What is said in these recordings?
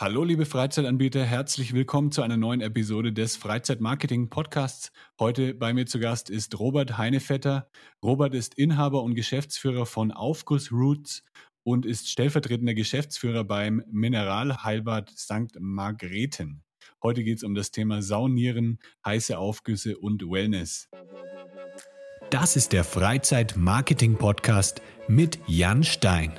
Hallo, liebe Freizeitanbieter, herzlich willkommen zu einer neuen Episode des Freizeitmarketing Podcasts. Heute bei mir zu Gast ist Robert Heinevetter. Robert ist Inhaber und Geschäftsführer von Aufguss Roots und ist stellvertretender Geschäftsführer beim Mineralheilbad St. Margrethen. Heute geht es um das Thema Saunieren, heiße Aufgüsse und Wellness. Das ist der Freizeit-Marketing Podcast mit Jan Stein.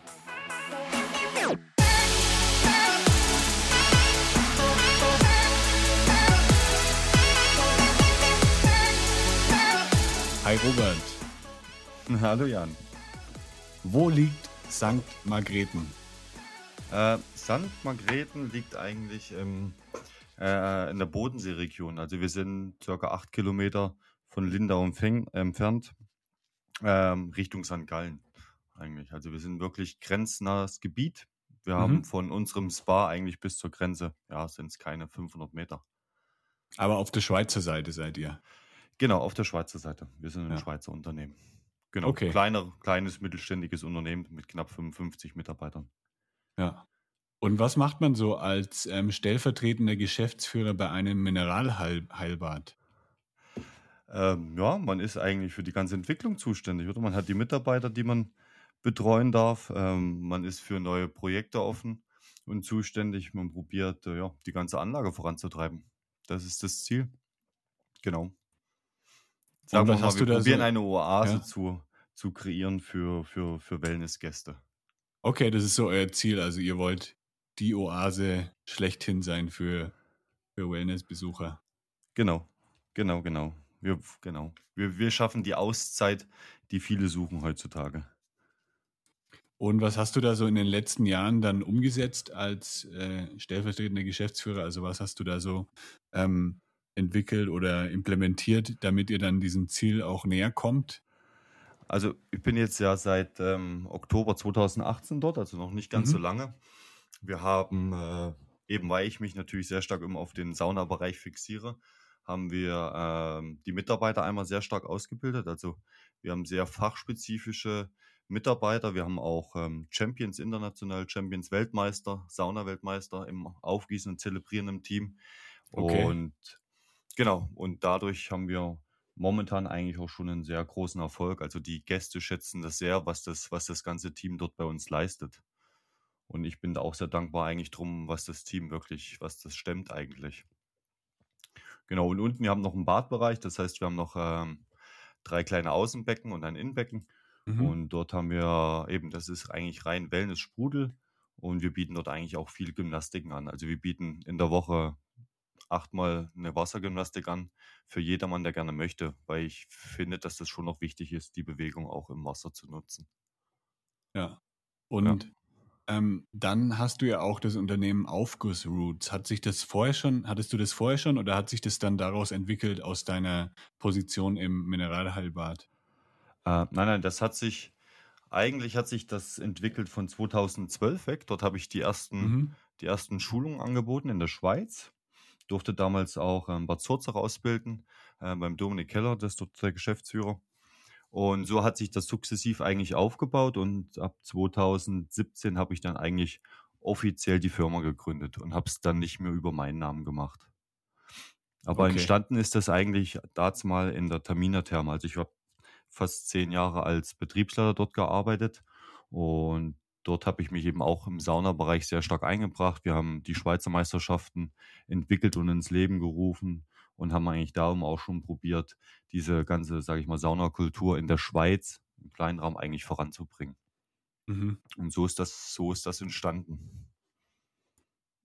Hi Robert. Hallo Jan. Wo liegt St. Margrethen? Äh, St. Margrethen liegt eigentlich im, äh, in der Bodenseeregion. Also wir sind circa acht Kilometer von Lindau entfernt, ähm, Richtung St. Gallen eigentlich. Also wir sind wirklich grenznahes Gebiet. Wir mhm. haben von unserem Spa eigentlich bis zur Grenze, ja, sind es keine 500 Meter. Aber auf der Schweizer Seite seid ihr? Genau, auf der Schweizer Seite. Wir sind ein ja. Schweizer Unternehmen. Genau, okay. Kleiner, kleines mittelständiges Unternehmen mit knapp 55 Mitarbeitern. Ja. Und was macht man so als ähm, stellvertretender Geschäftsführer bei einem Mineralheilbad? Ähm, ja, man ist eigentlich für die ganze Entwicklung zuständig, oder? Man hat die Mitarbeiter, die man betreuen darf. Ähm, man ist für neue Projekte offen und zuständig. Man probiert, äh, ja, die ganze Anlage voranzutreiben. Das ist das Ziel. Genau. Sagen wir mal, wir probieren so? eine Oase ja? zu, zu kreieren für, für, für Wellnessgäste. Okay, das ist so euer Ziel. Also ihr wollt die Oase schlechthin sein für, für Wellnessbesucher. Genau, genau, genau. Wir, genau. Wir, wir schaffen die Auszeit, die viele suchen heutzutage. Und was hast du da so in den letzten Jahren dann umgesetzt als äh, stellvertretender Geschäftsführer? Also was hast du da so ähm, entwickelt oder implementiert, damit ihr dann diesem Ziel auch näher kommt? Also ich bin jetzt ja seit ähm, Oktober 2018 dort, also noch nicht ganz mhm. so lange. Wir haben, äh, eben weil ich mich natürlich sehr stark immer auf den Saunabereich fixiere, haben wir äh, die Mitarbeiter einmal sehr stark ausgebildet. Also wir haben sehr fachspezifische Mitarbeiter. Wir haben auch ähm, Champions international, Champions Weltmeister, Sauna-Weltmeister im Aufgießen und Zelebrieren im Team. Okay. Und Genau, und dadurch haben wir momentan eigentlich auch schon einen sehr großen Erfolg. Also die Gäste schätzen das sehr, was das, was das ganze Team dort bei uns leistet. Und ich bin da auch sehr dankbar eigentlich drum, was das Team wirklich, was das stemmt eigentlich. Genau, und unten, wir haben noch einen Badbereich, das heißt, wir haben noch ähm, drei kleine Außenbecken und ein Innenbecken. Mhm. Und dort haben wir eben, das ist eigentlich rein Wellness-Sprudel. Und wir bieten dort eigentlich auch viel Gymnastiken an. Also wir bieten in der Woche achtmal eine Wassergymnastik an für jedermann, der gerne möchte, weil ich finde, dass das schon noch wichtig ist, die Bewegung auch im Wasser zu nutzen. Ja. Und ja. Ähm, dann hast du ja auch das Unternehmen Aufguss Roots. Hat sich das vorher schon, hattest du das vorher schon oder hat sich das dann daraus entwickelt aus deiner Position im Mineralheilbad? Äh, nein, nein, das hat sich, eigentlich hat sich das entwickelt von 2012 weg. Dort habe ich die ersten, mhm. die ersten Schulungen angeboten in der Schweiz durfte damals auch ähm, Bad Zurzach ausbilden, äh, beim Dominik Keller, das ist dort der Geschäftsführer. Und so hat sich das sukzessiv eigentlich aufgebaut und ab 2017 habe ich dann eigentlich offiziell die Firma gegründet und habe es dann nicht mehr über meinen Namen gemacht. Aber okay. entstanden ist das eigentlich dazu mal in der Tamina Therme. Also ich habe fast zehn Jahre als Betriebsleiter dort gearbeitet und Dort habe ich mich eben auch im Saunabereich sehr stark eingebracht. Wir haben die Schweizer Meisterschaften entwickelt und ins Leben gerufen und haben eigentlich darum auch schon probiert, diese ganze, sage ich mal, Saunakultur in der Schweiz im kleinen Raum eigentlich voranzubringen. Mhm. Und so ist das, so ist das entstanden.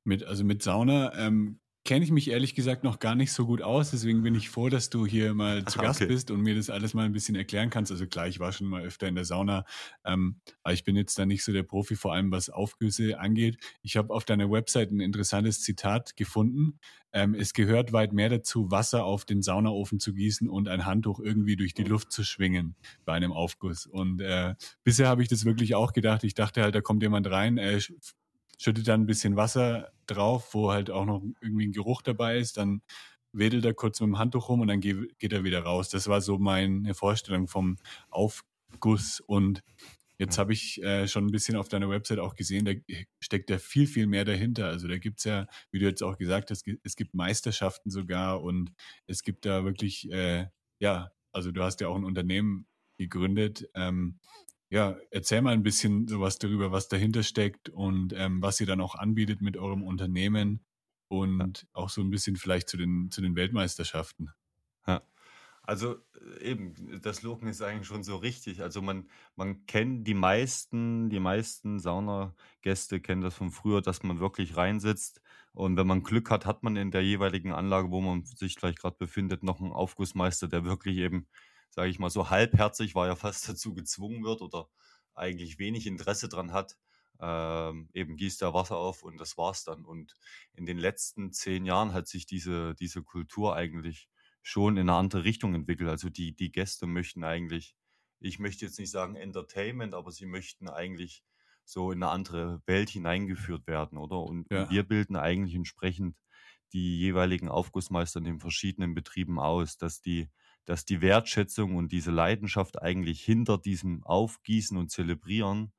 Mit, also mit Sauna, ähm, kenne ich mich ehrlich gesagt noch gar nicht so gut aus. Deswegen bin ich froh, dass du hier mal zu Gast okay. bist und mir das alles mal ein bisschen erklären kannst. Also klar, ich war schon mal öfter in der Sauna, ähm, aber ich bin jetzt da nicht so der Profi, vor allem was Aufgüsse angeht. Ich habe auf deiner Website ein interessantes Zitat gefunden. Ähm, es gehört weit mehr dazu, Wasser auf den Saunaofen zu gießen und ein Handtuch irgendwie durch die Luft zu schwingen bei einem Aufguss. Und äh, bisher habe ich das wirklich auch gedacht. Ich dachte halt, da kommt jemand rein, äh, schüttet dann ein bisschen Wasser drauf, wo halt auch noch irgendwie ein Geruch dabei ist, dann wedelt er kurz mit dem Handtuch rum und dann geht, er wieder raus. Das war so meine Vorstellung vom Aufguss und Jetzt habe ich äh, schon ein bisschen auf deiner Website auch gesehen, da steckt ja viel, viel mehr dahinter. Also da gibt es ja, wie du jetzt auch gesagt hast, es gibt Meisterschaften sogar und es gibt da wirklich, äh, ja, also du hast ja auch ein Unternehmen gegründet. Ähm, ja, erzähl mal ein bisschen sowas darüber, was dahinter steckt und ähm, was ihr dann auch anbietet mit eurem Unternehmen und ja. auch so ein bisschen vielleicht zu den, zu den Weltmeisterschaften. Ja. Also äh, eben, das Loken ist eigentlich schon so richtig. Also man, man kennt die meisten, die meisten Saunagäste kennen das von früher, dass man wirklich reinsitzt und wenn man Glück hat, hat man in der jeweiligen Anlage, wo man sich vielleicht gerade befindet, noch einen Aufgussmeister, der wirklich eben sage ich mal, so halbherzig, weil er fast dazu gezwungen wird oder eigentlich wenig Interesse dran hat, ähm, eben gießt er Wasser auf und das war's dann. Und in den letzten zehn Jahren hat sich diese, diese Kultur eigentlich schon in eine andere Richtung entwickelt. Also die, die Gäste möchten eigentlich, ich möchte jetzt nicht sagen Entertainment, aber sie möchten eigentlich so in eine andere Welt hineingeführt werden, oder? Und, ja. wir bilden eigentlich entsprechend die jeweiligen Aufgussmeister in den verschiedenen Betrieben aus, dass die dass die Wertschätzung und diese Leidenschaft eigentlich hinter diesem Aufgießen und Zelebrieren,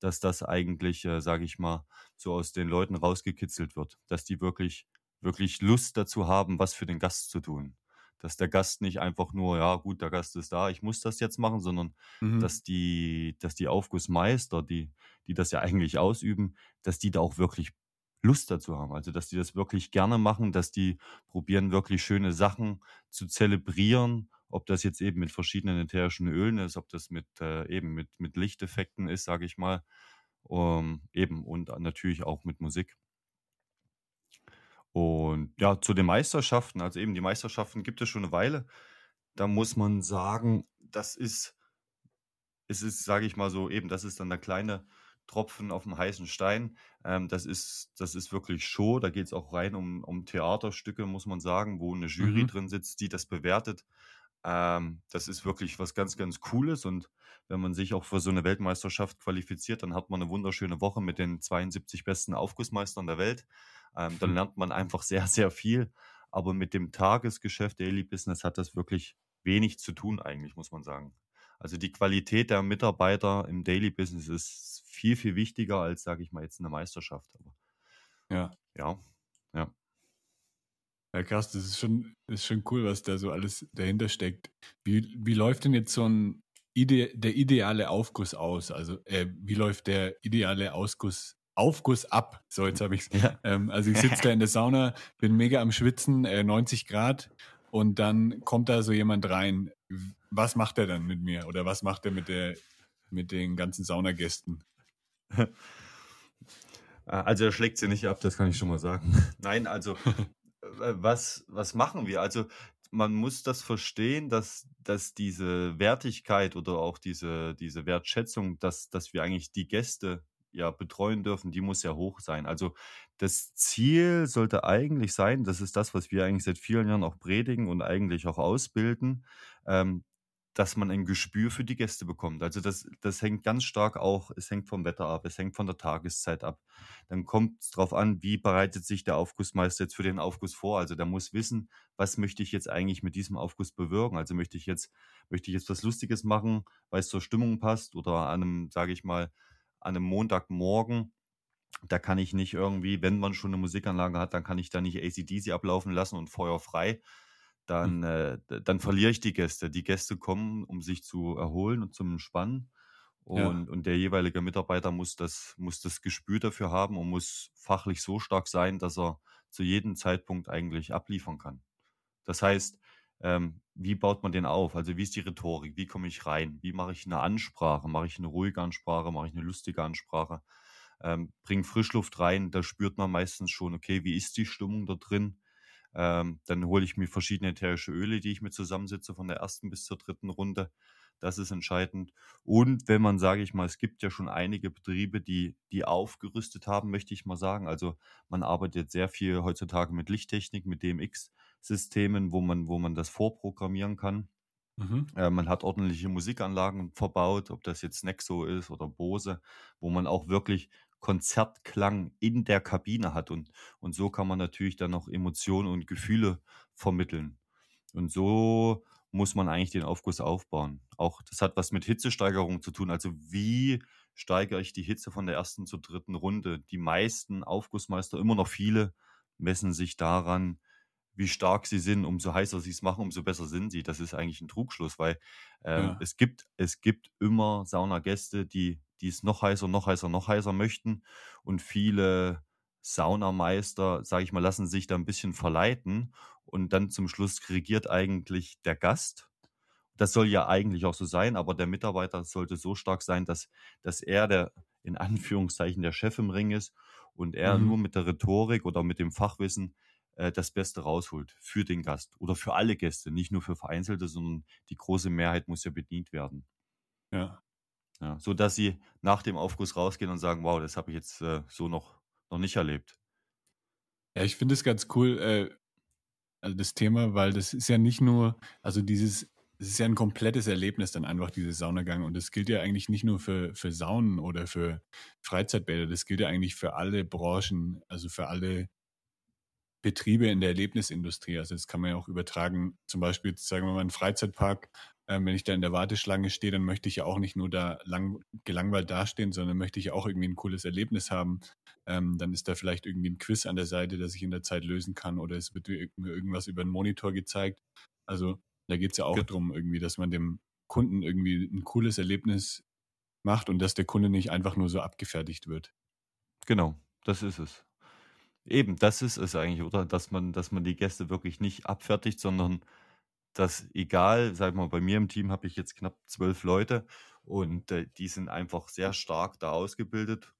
dass das eigentlich, äh, sage ich mal, so aus den Leuten rausgekitzelt wird, dass die wirklich, wirklich Lust dazu haben, was für den Gast zu tun. Dass der Gast nicht einfach nur, ja gut, der Gast ist da, ich muss das jetzt machen, sondern mhm. dass die, dass die Aufgussmeister, die, die das ja eigentlich ausüben, dass die da auch wirklich Lust dazu haben. Also, dass die das wirklich gerne machen, dass die probieren, wirklich schöne Sachen zu zelebrieren. Ob das jetzt eben mit verschiedenen ätherischen Ölen ist, ob das mit äh, eben mit, mit Lichteffekten ist, sage ich mal. Um, eben und natürlich auch mit Musik. Und ja, zu den Meisterschaften, also eben die Meisterschaften gibt es schon eine Weile. Da muss man sagen, das ist, es ist, sage ich mal so, eben, das ist dann der kleine Tropfen auf dem heißen Stein. Ähm, das, ist, das ist wirklich Show. Da geht es auch rein um, um Theaterstücke, muss man sagen, wo eine Jury mhm. drin sitzt, die das bewertet. Ähm, das ist wirklich was ganz, ganz Cooles. Und wenn man sich auch für so eine Weltmeisterschaft qualifiziert, dann hat man eine wunderschöne Woche mit den 72 besten Aufgussmeistern der Welt. Ähm, dann mhm. lernt man einfach sehr, sehr viel. Aber mit dem Tagesgeschäft, Daily Business, hat das wirklich wenig zu tun, eigentlich, muss man sagen. Also die Qualität der Mitarbeiter im Daily Business ist viel, viel wichtiger als, sage ich mal, jetzt eine Meisterschaft. Aber ja. Ja, ja. Ja, krass, das ist schon, das ist schon cool, was da so alles dahinter steckt. Wie, wie läuft denn jetzt so ein Ide der ideale Aufguss aus? Also, äh, wie läuft der ideale Ausguss, Aufguss ab? So, jetzt habe ich es. Ja. Ähm, also, ich sitze da in der Sauna, bin mega am Schwitzen, äh, 90 Grad, und dann kommt da so jemand rein was macht er dann mit mir oder was macht er mit, der, mit den ganzen Saunagästen? Also er schlägt sie nicht ab, das kann ich schon mal sagen. Nein, also was, was machen wir? Also man muss das verstehen, dass, dass diese Wertigkeit oder auch diese, diese Wertschätzung, dass, dass wir eigentlich die Gäste ja betreuen dürfen, die muss ja hoch sein. Also das Ziel sollte eigentlich sein, das ist das, was wir eigentlich seit vielen Jahren auch predigen und eigentlich auch ausbilden, ähm, dass man ein Gespür für die Gäste bekommt. Also das, das hängt ganz stark auch, es hängt vom Wetter ab, es hängt von der Tageszeit ab. Dann kommt es darauf an, wie bereitet sich der Aufgussmeister jetzt für den Aufguss vor. Also der muss wissen, was möchte ich jetzt eigentlich mit diesem Aufguss bewirken. Also möchte ich jetzt, möchte ich jetzt was Lustiges machen, weil es zur Stimmung passt oder an einem, sage ich mal, an einem Montagmorgen da kann ich nicht irgendwie, wenn man schon eine Musikanlage hat, dann kann ich da nicht ACDC ablaufen lassen und Feuer frei, dann, mhm. äh, dann verliere ich die Gäste. Die Gäste kommen, um sich zu erholen und zum Entspannen. Und, ja. und der jeweilige Mitarbeiter muss das, muss das Gespür dafür haben und muss fachlich so stark sein, dass er zu jedem Zeitpunkt eigentlich abliefern kann. Das heißt, ähm, wie baut man den auf? Also wie ist die Rhetorik? Wie komme ich rein? Wie mache ich eine Ansprache? Mache ich eine ruhige Ansprache? Mache ich eine lustige Ansprache? Ähm, bring Frischluft rein, da spürt man meistens schon, okay, wie ist die Stimmung da drin? Ähm, dann hole ich mir verschiedene ätherische Öle, die ich mir zusammensitze von der ersten bis zur dritten Runde. Das ist entscheidend. Und wenn man, sage ich mal, es gibt ja schon einige Betriebe, die, die aufgerüstet haben, möchte ich mal sagen. Also man arbeitet sehr viel heutzutage mit Lichttechnik, mit DMX-Systemen, wo man, wo man das vorprogrammieren kann. Mhm. Äh, man hat ordentliche Musikanlagen verbaut, ob das jetzt Nexo ist oder Bose, wo man auch wirklich Konzertklang in der Kabine hat. Und, und so kann man natürlich dann noch Emotionen und Gefühle vermitteln. Und so muss man eigentlich den Aufguss aufbauen. Auch das hat was mit Hitzesteigerung zu tun. Also wie steigere ich die Hitze von der ersten zur dritten Runde? Die meisten Aufgussmeister, immer noch viele, messen sich daran, wie stark sie sind. Umso heißer sie es machen, umso besser sind sie. Das ist eigentlich ein Trugschluss, weil ähm, ja. es, gibt, es gibt immer Saunagäste, die, die es noch heißer, noch heißer, noch heißer möchten. Und viele Saunameister, sage ich mal, lassen sich da ein bisschen verleiten und dann zum Schluss regiert eigentlich der Gast. Das soll ja eigentlich auch so sein, aber der Mitarbeiter sollte so stark sein, dass, dass er der in Anführungszeichen der Chef im Ring ist und er mhm. nur mit der Rhetorik oder mit dem Fachwissen äh, das Beste rausholt für den Gast oder für alle Gäste, nicht nur für Vereinzelte, sondern die große Mehrheit muss ja bedient werden. Ja. ja so dass sie nach dem Aufguss rausgehen und sagen, wow, das habe ich jetzt äh, so noch noch nicht erlebt. Ja, ich finde es ganz cool, äh, also das Thema, weil das ist ja nicht nur, also dieses, es ist ja ein komplettes Erlebnis dann einfach, dieses Saunagang. Und das gilt ja eigentlich nicht nur für, für Saunen oder für Freizeitbäder, das gilt ja eigentlich für alle Branchen, also für alle Betriebe in der Erlebnisindustrie. Also das kann man ja auch übertragen, zum Beispiel, sagen wir mal, ein Freizeitpark ähm, wenn ich da in der Warteschlange stehe, dann möchte ich ja auch nicht nur da lang, gelangweilt dastehen, sondern möchte ich auch irgendwie ein cooles Erlebnis haben. Ähm, dann ist da vielleicht irgendwie ein Quiz an der Seite, das ich in der Zeit lösen kann oder es wird mir irgendwas über einen Monitor gezeigt. Also da geht es ja auch ja. darum, irgendwie, dass man dem Kunden irgendwie ein cooles Erlebnis macht und dass der Kunde nicht einfach nur so abgefertigt wird. Genau, das ist es. Eben, das ist es eigentlich, oder? Dass man, dass man die Gäste wirklich nicht abfertigt, sondern dass egal, sag mal, bei mir im Team habe ich jetzt knapp zwölf Leute und äh, die sind einfach sehr stark da ausgebildet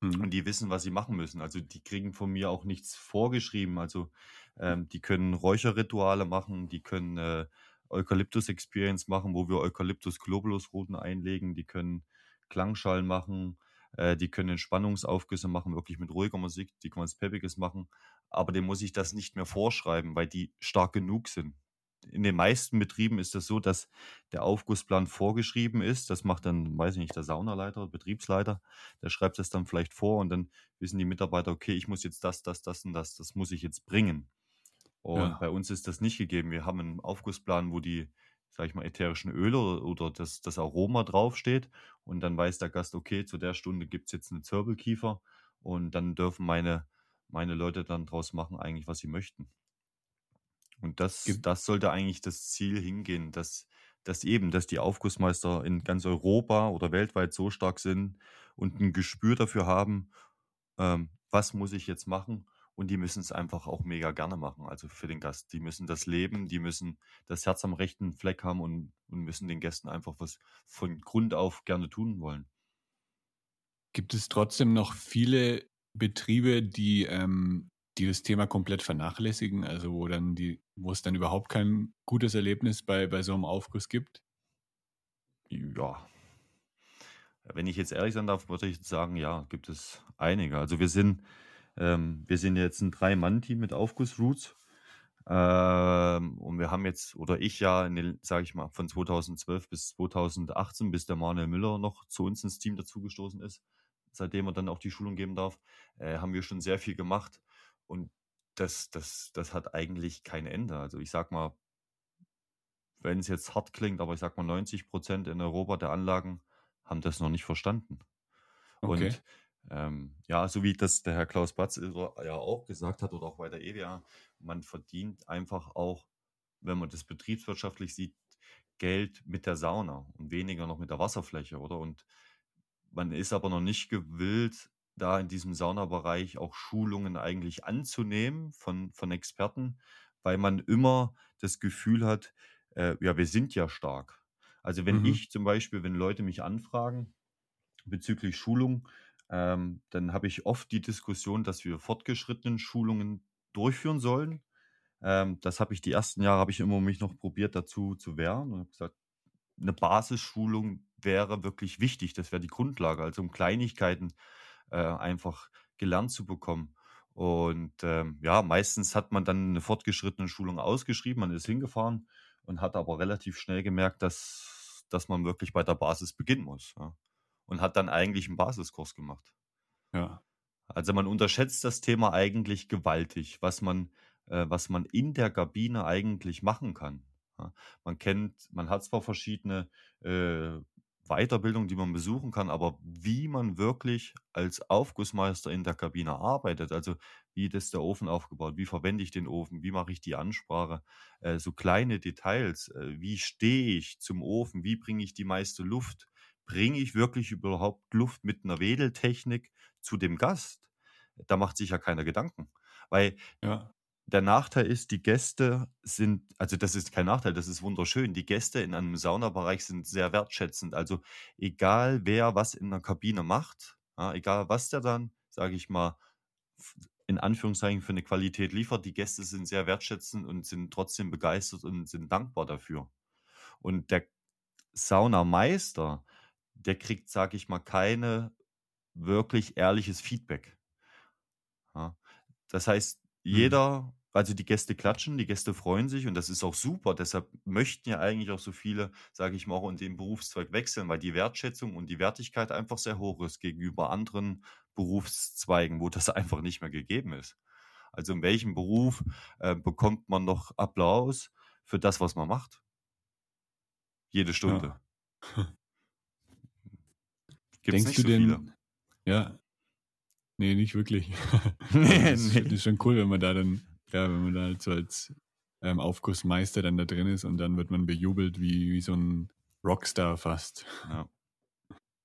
mhm. und die wissen, was sie machen müssen. Also die kriegen von mir auch nichts vorgeschrieben. Also ähm, die können Räucherrituale machen, die können äh, Eukalyptus Experience machen, wo wir Eukalyptus Globulus Routen einlegen, die können Klangschall machen, äh, die können Entspannungsaufgüsse machen, wirklich mit ruhiger Musik, die können was Peppiges machen, aber dem muss ich das nicht mehr vorschreiben, weil die stark genug sind in den meisten Betrieben ist es das so, dass der Aufgussplan vorgeschrieben ist. Das macht dann, weiß ich nicht, der Saunaleiter, Betriebsleiter. Der schreibt das dann vielleicht vor und dann wissen die Mitarbeiter, okay, ich muss jetzt das, das, das und das, das muss ich jetzt bringen. Und ja. bei uns ist das nicht gegeben. Wir haben einen Aufgussplan, wo die, sag ich mal, ätherischen Öle oder, oder das, das Aroma draufsteht. Und dann weiß der Gast, okay, zu der Stunde gibt es jetzt einen Zirbelkiefer. Und dann dürfen meine, meine Leute dann draus machen, eigentlich, was sie möchten. Und das, das sollte eigentlich das Ziel hingehen, dass, dass eben, dass die Aufgussmeister in ganz Europa oder weltweit so stark sind und ein Gespür dafür haben, ähm, was muss ich jetzt machen. Und die müssen es einfach auch mega gerne machen, also für den Gast. Die müssen das leben, die müssen das Herz am rechten Fleck haben und, und müssen den Gästen einfach was von Grund auf gerne tun wollen. Gibt es trotzdem noch viele Betriebe, die ähm, das Thema komplett vernachlässigen, also wo dann die, wo es dann überhaupt kein gutes Erlebnis bei, bei so einem Aufguss gibt? Ja. Wenn ich jetzt ehrlich sein darf, würde ich sagen, ja, gibt es einige. Also wir sind, ähm, wir sind jetzt ein Drei-Mann-Team mit Aufguss-Roots. Ähm, und wir haben jetzt, oder ich ja, sage ich mal, von 2012 bis 2018, bis der Manuel Müller noch zu uns ins Team dazugestoßen ist, seitdem er dann auch die Schulung geben darf, äh, haben wir schon sehr viel gemacht. Und das, das, das hat eigentlich kein Ende. Also ich sag mal, wenn es jetzt hart klingt, aber ich sag mal, 90 Prozent in Europa der Anlagen haben das noch nicht verstanden. Okay. Und ähm, ja, so wie das der Herr Klaus Batz ja auch gesagt hat oder auch bei der EWA, man verdient einfach auch, wenn man das betriebswirtschaftlich sieht, Geld mit der Sauna und weniger noch mit der Wasserfläche, oder? Und man ist aber noch nicht gewillt, da in diesem Saunabereich auch Schulungen eigentlich anzunehmen von, von Experten, weil man immer das Gefühl hat, äh, ja, wir sind ja stark. Also wenn mhm. ich zum Beispiel, wenn Leute mich anfragen bezüglich Schulung, ähm, dann habe ich oft die Diskussion, dass wir fortgeschrittenen Schulungen durchführen sollen, Ähm, das habe ich die ersten Jahre habe ich immer mich noch probiert dazu zu wehren und habe gesagt, eine Basisschulung wäre wirklich wichtig. Das wäre die Grundlage, also um Kleinigkeiten äh, einfach gelernt zu bekommen. Und ähm, ja, meistens hat man dann eine fortgeschrittene Schulung ausgeschrieben, man ist hingefahren und hat aber relativ schnell gemerkt, dass, dass man wirklich bei der Basis beginnen muss. Ja. Und hat dann eigentlich einen Basiskurs gemacht. Ja. Also man unterschätzt das Thema eigentlich gewaltig, was man, äh, was man in der Kabine eigentlich machen kann. Ja. Man kennt, man hat zwar verschiedene äh, Weiterbildungen, die man besuchen kann, aber wie man wirklich als Aufgussmeister in der Kabine arbeitet, also wie ist der Ofen aufgebaut, wie verwende ich den Ofen, wie mache ich die Ansprache, äh, so kleine Details, äh, wie stehe ich zum Ofen, wie bringe ich die meiste Luft, bringe ich wirklich überhaupt Luft mit einer Wedeltechnik zu dem Gast? Da macht sich ja keiner Gedanken. Weil Ja. Der Nachteil ist, die Gäste sind, also das ist kein Nachteil, das ist wunderschön. Die Gäste in einem Saunabereich sind sehr wertschätzend. Also egal wer was in der Kabine macht, ja, egal was der dann, sage ich mal, in Anführungszeichen für eine Qualität liefert, die Gäste sind sehr wertschätzend und sind trotzdem begeistert und sind dankbar dafür. Und der Saunameister, der kriegt, sage ich mal, keine wirklich ehrliches Feedback. Ja. Das heißt, Mhm. jeder, also die Gäste klatschen, die Gäste freuen sich und das ist auch super. Deshalb möchten ja eigentlich auch so viele, sage ich mal, auch in den Berufszweig wechseln, weil die Wertschätzung und die Wertigkeit einfach sehr hoch ist gegenüber anderen Berufszweigen, wo das einfach nicht mehr gegeben ist. Also in welchem Beruf äh, bekommt man noch Applaus für das, was man macht? Jede Stunde. Gibt es Denkst du so denn, viele. ja, nee, nicht wirklich. Nee, das, ist, nee. das ist schon cool, wenn man da dann, ja, wenn man da halt so als ähm, Aufgussmeister dann da drin ist und dann wird man bejubelt wie, wie so ein Rockstar fast. Ja.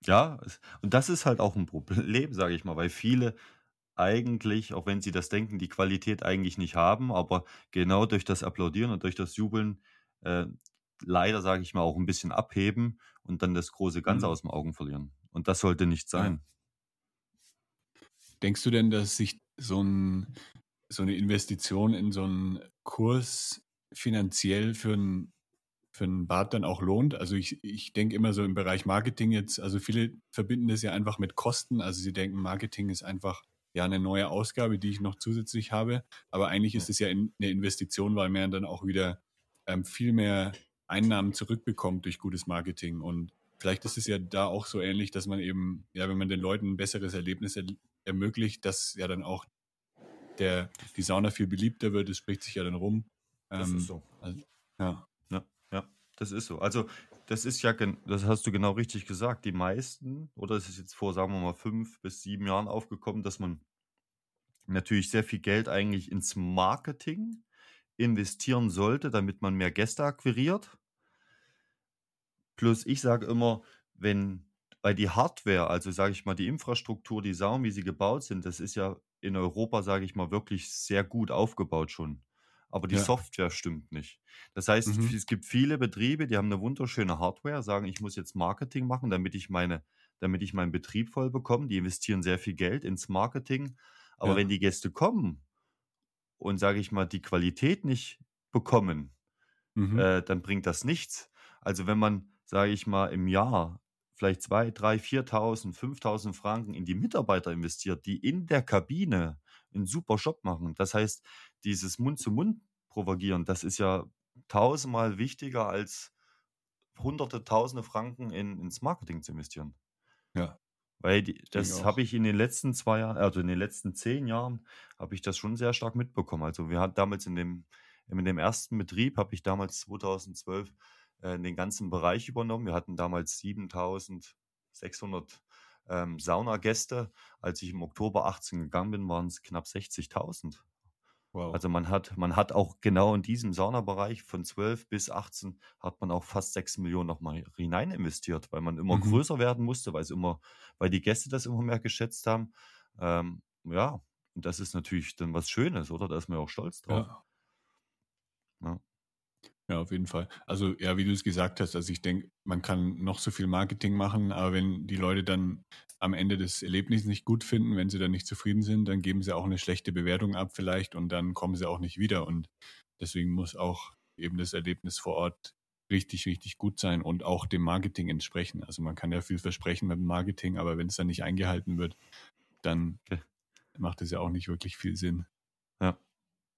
Ja, und das ist halt auch ein Problem, sage ich mal, weil viele eigentlich, auch wenn sie das denken, die Qualität eigentlich nicht haben, aber genau durch das Applaudieren und durch das Jubeln äh, leider, sage ich mal, auch ein bisschen abheben und dann das große Ganze Mhm. aus den Augen verlieren. Und das sollte nicht Ja. sein. Denkst du denn, dass sich so, ein, so eine Investition in so einen Kurs finanziell für ein für einen Bart dann auch lohnt. Also ich, ich denke immer so im Bereich Marketing jetzt, also viele verbinden das ja einfach mit Kosten. Also sie denken, Marketing ist einfach ja eine neue Ausgabe, die ich noch zusätzlich habe. Aber eigentlich ist es ja in, eine Investition, weil man dann auch wieder ähm, viel mehr Einnahmen zurückbekommt durch gutes Marketing. Und vielleicht ist es ja da auch so ähnlich, dass man eben, ja, wenn man den Leuten ein besseres Erlebnis er ermöglicht, dass ja dann auch der, die Sauna viel beliebter wird. Es spricht sich ja dann rum. Das Ähm, ist so. also, ja. Ja, ja, das ist so. Also, das ist ja, das hast du genau richtig gesagt. Die meisten, oder es ist jetzt vor, sagen wir mal, fünf bis sieben Jahren aufgekommen, dass man natürlich sehr viel Geld eigentlich ins Marketing investieren sollte, damit man mehr Gäste akquiriert. Plus, ich sage immer, wenn, weil die Hardware, also sage ich mal, die Infrastruktur, die Saunen, wie sie gebaut sind, das ist ja in Europa, sage ich mal, wirklich sehr gut aufgebaut schon. Aber die Ja. Software stimmt nicht. Das heißt, Mhm. es gibt viele Betriebe, die haben eine wunderschöne Hardware, sagen, ich muss jetzt Marketing machen, damit ich meine, damit ich meinen Betrieb voll bekomme. Die investieren sehr viel Geld ins Marketing. Aber Ja. wenn die Gäste kommen und, sage ich mal, die Qualität nicht bekommen, Mhm. äh, dann bringt das nichts. Also wenn man, sage ich mal, im Jahr vielleicht 2, 3, 4.000, 5.000 Franken in die Mitarbeiter investiert, die in der Kabine einen super Job machen. Das heißt, dieses Mund-zu-Mund propagieren, das ist ja tausendmal wichtiger als hunderte, tausende Franken in, ins Marketing zu investieren. Ja. Weil die, das habe ich in den letzten zwei Jahren, also in den letzten zehn Jahren, habe ich das schon sehr stark mitbekommen. Also wir hatten damals in dem, in dem ersten Betrieb, habe ich damals 2012 äh, den ganzen Bereich übernommen. Wir hatten damals 7600 ähm, Saunagäste. Als ich im Oktober 18 gegangen bin, waren es knapp 60.000. Wow. Also man hat, man hat auch genau in diesem Saunabereich von 12 bis 18 hat man auch fast 6 Millionen nochmal hinein investiert, weil man immer Mhm. größer werden musste, weil es immer, weil die Gäste das immer mehr geschätzt haben. Ähm, ja, und das ist natürlich dann was Schönes, oder? Da ist man ja auch stolz drauf. ja. Ja. Ja, auf jeden Fall. Also ja, wie du es gesagt hast, also ich denke, man kann noch so viel Marketing machen, aber wenn die Leute dann am Ende das Erlebnis nicht gut finden, wenn sie dann nicht zufrieden sind, dann geben sie auch eine schlechte Bewertung ab vielleicht und dann kommen sie auch nicht wieder. Und deswegen muss auch eben das Erlebnis vor Ort richtig, richtig gut sein und auch dem Marketing entsprechen. Also man kann ja viel versprechen dem Marketing, aber wenn es dann nicht eingehalten wird, dann macht es ja auch nicht wirklich viel Sinn.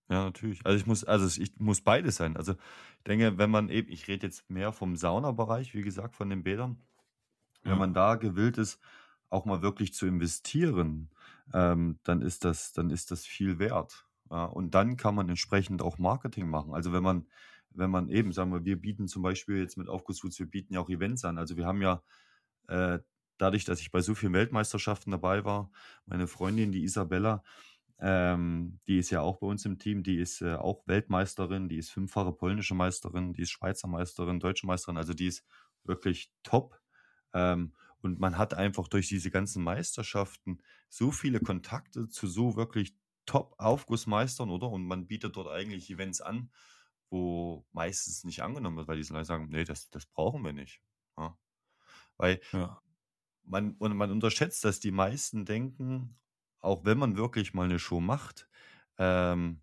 Ja. Ja, natürlich. Also ich muss, also ich muss beides sein. Also ich denke, wenn man eben, ich rede jetzt mehr vom Saunabereich, wie gesagt, von den Bädern, ja. wenn man da gewillt ist, auch mal wirklich zu investieren, ähm, dann ist das, dann ist das viel wert. Ja, und dann kann man entsprechend auch Marketing machen. Also wenn man, wenn man eben, sagen wir, wir bieten zum Beispiel jetzt mit Aufgussfoods, wir bieten ja auch Events an. Also wir haben ja äh, dadurch, dass ich bei so vielen Weltmeisterschaften dabei war, meine Freundin, die Isabella, ähm, die ist ja auch bei uns im Team, die ist äh, auch Weltmeisterin, die ist fünffache polnische Meisterin, die ist Schweizer Meisterin, deutsche Meisterin, also die ist wirklich top. Ähm, und man hat einfach durch diese ganzen Meisterschaften so viele Kontakte zu so wirklich Top-Aufgussmeistern, oder? Und man bietet dort eigentlich Events an, wo meistens nicht angenommen wird, weil die Leute sagen, nee, das, das brauchen wir nicht. Ja. Weil ja. man, und man unterschätzt, dass die meisten denken, auch wenn man wirklich mal eine Show macht, ähm,